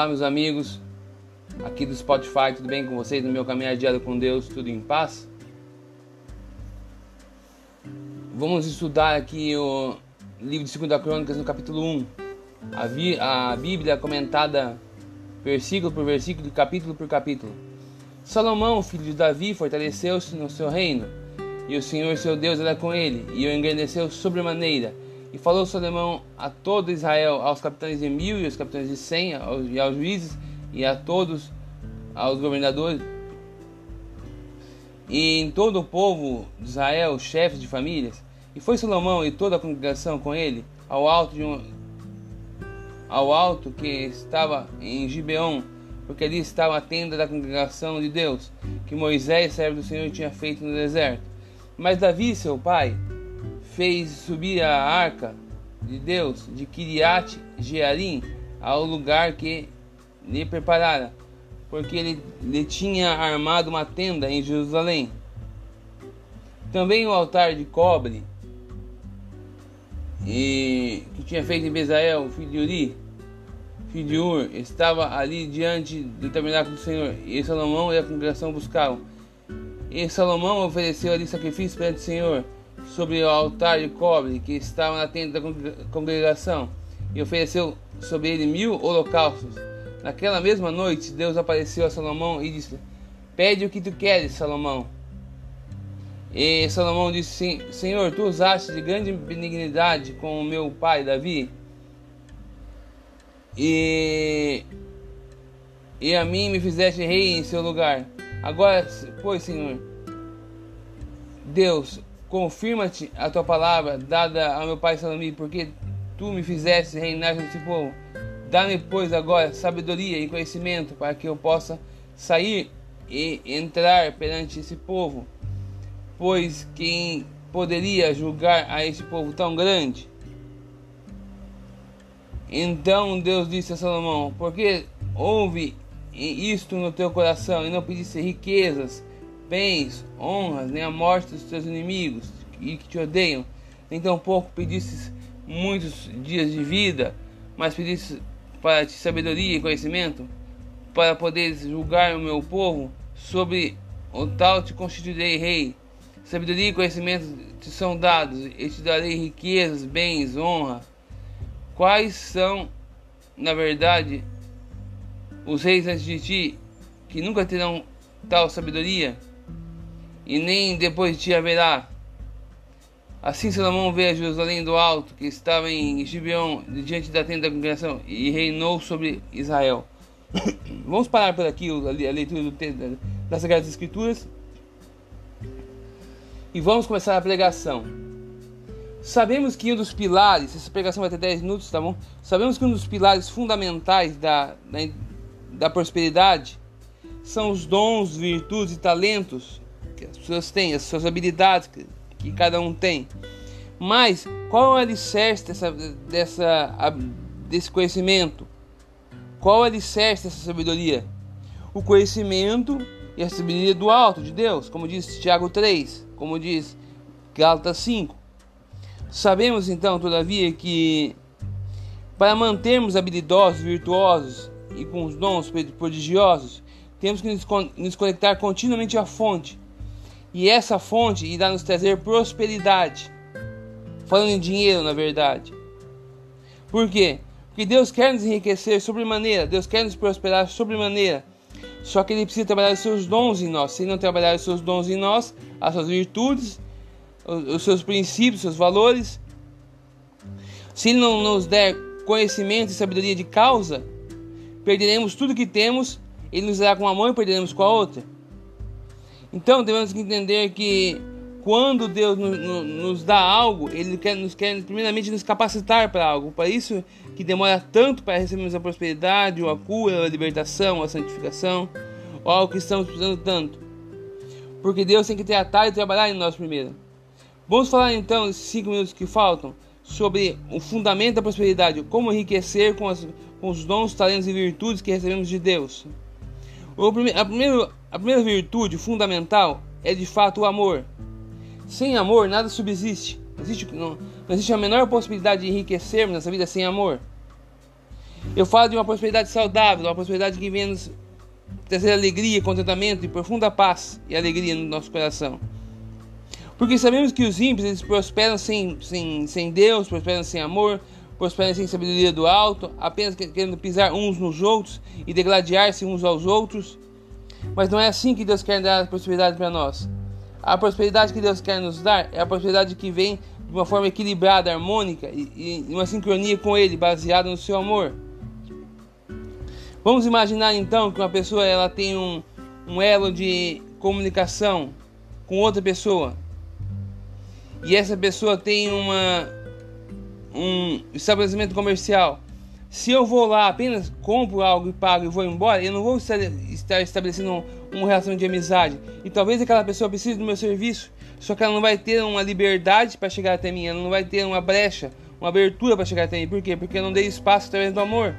Olá, meus amigos, aqui do Spotify, tudo bem com vocês? No meu caminhar diário com Deus, tudo em paz? Vamos estudar aqui o livro de 2 Crônicas, no capítulo 1. A, vi, a Bíblia comentada versículo por versículo, capítulo por capítulo. Salomão, filho de Davi, fortaleceu-se no seu reino, e o Senhor seu Deus era com ele, e o engrandeceu sobremaneira e falou Salomão a todo Israel, aos capitães de mil e aos capitães de cem, e aos juízes e a todos, aos governadores, e em todo o povo de Israel, chefes de famílias. E foi Salomão e toda a congregação com ele ao alto um, ao alto que estava em Gibeon, porque ali estava a tenda da congregação de Deus, que Moisés, servo do Senhor, tinha feito no deserto. Mas Davi, seu pai, fez subir a arca de Deus de Kiriat Jearim ao lugar que lhe preparara, porque ele lhe tinha armado uma tenda em Jerusalém. Também o altar de cobre e que tinha feito em Bezael, filho de Uri, filho de Ur, estava ali diante do tabernáculo do Senhor, e Salomão e a congregação buscavam. E Salomão ofereceu ali sacrifício perante o Senhor, sobre o altar de cobre que estava na tenda da congregação e ofereceu sobre ele mil holocaustos. Naquela mesma noite, Deus apareceu a Salomão e disse: Pede o que tu queres, Salomão. E Salomão disse: Senhor, tu usaste de grande benignidade com o meu pai Davi, e, e a mim me fizeste rei em seu lugar. Agora, pois, Senhor, Deus, Confirma-te a tua palavra dada ao meu pai Salomão, porque tu me fizeste reinar sobre esse povo. Dá-me, pois, agora sabedoria e conhecimento para que eu possa sair e entrar perante esse povo. Pois quem poderia julgar a esse povo tão grande? Então Deus disse a Salomão: Porque houve isto no teu coração e não pediste riquezas bens, honras, nem a morte dos teus inimigos e que te odeiam. Nem tampouco pedistes muitos dias de vida, mas pedistes para ti sabedoria e conhecimento, para poderes julgar o meu povo, sobre o tal te constituirei rei. Sabedoria e conhecimento te são dados, e te darei riquezas, bens, honra. Quais são, na verdade, os reis antes de ti, que nunca terão tal sabedoria? E nem depois de ti haverá. Assim Salomão veio a Jerusalém do alto, que estava em Gibeon, diante da tenda da congregação, e reinou sobre Israel. Vamos parar por aqui a leitura do texto das Sagradas Escrituras. E vamos começar a pregação. Sabemos que um dos pilares, essa pregação vai ter 10 minutos, tá bom? Sabemos que um dos pilares fundamentais da, da, da prosperidade são os dons, virtudes e talentos que as pessoas têm, as suas habilidades que, que cada um tem. Mas qual é o alicerce dessa, dessa, desse conhecimento? Qual é o alicerce dessa sabedoria? O conhecimento e a sabedoria do alto de Deus, como diz Tiago 3, como diz Gálatas 5. Sabemos então, todavia, que para mantermos habilidosos, virtuosos e com os dons prodigiosos, temos que nos conectar continuamente à fonte, e essa fonte irá nos trazer prosperidade. Falando em dinheiro, na verdade. Por quê? Porque Deus quer nos enriquecer sobremaneira, Deus quer nos prosperar sobremaneira. Só que Ele precisa trabalhar os seus dons em nós. Se Ele não trabalhar os seus dons em nós, as suas virtudes, os seus princípios, os seus valores, se Ele não nos der conhecimento e sabedoria de causa, perderemos tudo que temos, Ele nos dará com uma mão e perderemos com a outra. Então devemos entender que quando Deus nos dá algo, Ele quer, nos quer primeiramente nos capacitar para algo. Para isso que demora tanto para recebermos a prosperidade, ou a cura, a libertação, a santificação, ou algo que estamos precisando tanto. Porque Deus tem que tratar e trabalhar em nós primeiro. Vamos falar então, nesses cinco minutos que faltam, sobre o fundamento da prosperidade, como enriquecer com, as, com os dons, talentos e virtudes que recebemos de Deus. Prime a, primeiro, a primeira virtude fundamental é de fato o amor. Sem amor, nada subsiste. Existe, não, não existe a menor possibilidade de enriquecermos nessa vida sem amor. Eu falo de uma prosperidade saudável, uma prosperidade que vem nos trazer alegria, contentamento e profunda paz e alegria no nosso coração. Porque sabemos que os ímpios eles prosperam sem, sem, sem Deus, prosperam sem amor, prosperam sem sabedoria do alto, apenas querendo pisar uns nos outros e degladiar-se uns aos outros. Mas não é assim que Deus quer dar a prosperidade para nós. A prosperidade que Deus quer nos dar é a prosperidade que vem de uma forma equilibrada, harmônica e, e uma sincronia com Ele, baseada no seu amor. Vamos imaginar então que uma pessoa ela tem um, um elo de comunicação com outra pessoa e essa pessoa tem uma um estabelecimento comercial. Se eu vou lá apenas compro algo e pago e vou embora, eu não vou estar estabelecendo uma relação de amizade. E talvez aquela pessoa precise do meu serviço, só que ela não vai ter uma liberdade para chegar até mim, ela não vai ter uma brecha, uma abertura para chegar até mim. Por quê? Porque eu não dei espaço através do amor.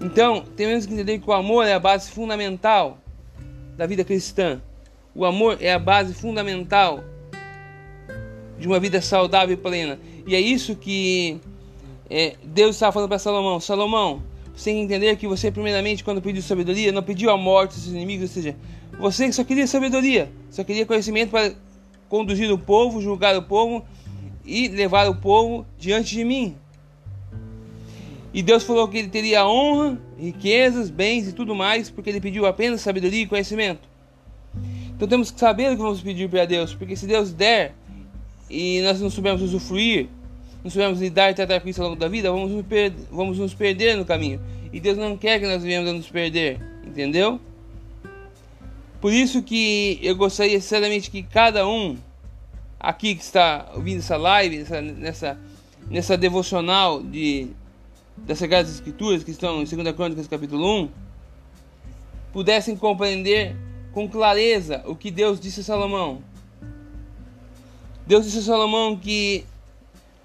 Então, temos que entender que o amor é a base fundamental da vida cristã. O amor é a base fundamental de uma vida saudável e plena. E é isso que é, Deus estava falando para Salomão: Salomão, você tem que entender que você, primeiramente, quando pediu sabedoria, não pediu a morte dos seus inimigos, ou seja, você só queria sabedoria, só queria conhecimento para conduzir o povo, julgar o povo e levar o povo diante de mim. E Deus falou que ele teria honra, riquezas, bens e tudo mais, porque ele pediu apenas sabedoria e conhecimento. Então temos que saber o que vamos pedir para Deus, porque se Deus der e nós não soubermos usufruir, não soubermos lidar e tratar com isso ao longo da vida, vamos nos, vamos nos perder no caminho. E Deus não quer que nós venhamos a nos perder, entendeu? Por isso que eu gostaria sinceramente que cada um aqui que está ouvindo essa live, nessa, nessa, nessa devocional de das Sagradas Escrituras, que estão em 2 Crônicas capítulo 1, pudessem compreender com clareza o que Deus disse a Salomão. Deus disse a Salomão que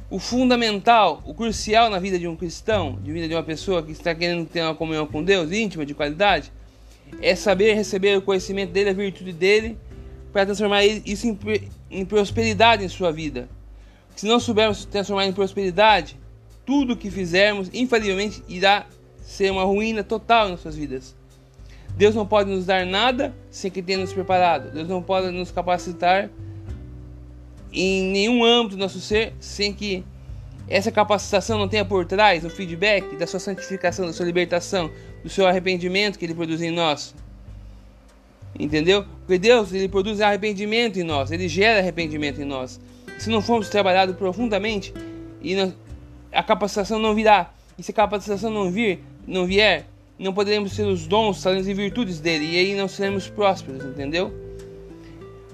o fundamental, o crucial na vida de um cristão, de vida de uma pessoa que está querendo ter uma comunhão com Deus, íntima, de qualidade, é saber receber o conhecimento dele, a virtude dele, para transformar isso em, em prosperidade em sua vida. Se não soubermos transformar em prosperidade, tudo que fizermos, infalivelmente, irá ser uma ruína total em nossas vidas. Deus não pode nos dar nada sem que tenha nos preparado. Deus não pode nos capacitar em nenhum âmbito do nosso ser sem que essa capacitação não tenha por trás o feedback da sua santificação, da sua libertação, do seu arrependimento que ele produz em nós. Entendeu? Porque Deus ele produz arrependimento em nós, ele gera arrependimento em nós. Se não formos trabalhados profundamente e a capacitação não virá. E se a capacitação não vir, não vier, não poderemos ter os dons, talentos e virtudes dele, e aí não seremos prósperos, entendeu?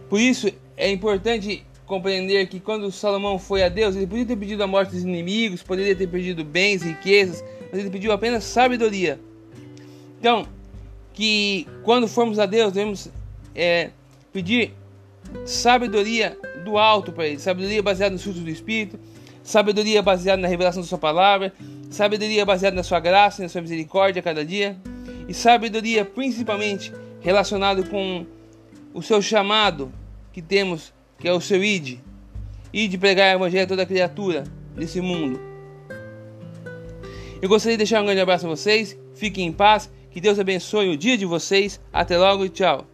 Por isso é importante compreender que quando Salomão foi a Deus, ele podia ter pedido a morte dos inimigos, poderia ter pedido bens, riquezas, mas ele pediu apenas sabedoria. Então, que quando formos a Deus, devemos é, pedir sabedoria do alto para ele, sabedoria baseada nos frutos do Espírito, sabedoria baseada na revelação da Sua palavra, sabedoria baseada na Sua graça, na Sua misericórdia a cada dia, e sabedoria principalmente relacionado com o seu chamado que temos, que é o seu id, id pregar o evangelho a toda criatura desse mundo. Eu gostaria de deixar um grande abraço a vocês, fiquem em paz, que Deus abençoe o dia de vocês, até logo e tchau.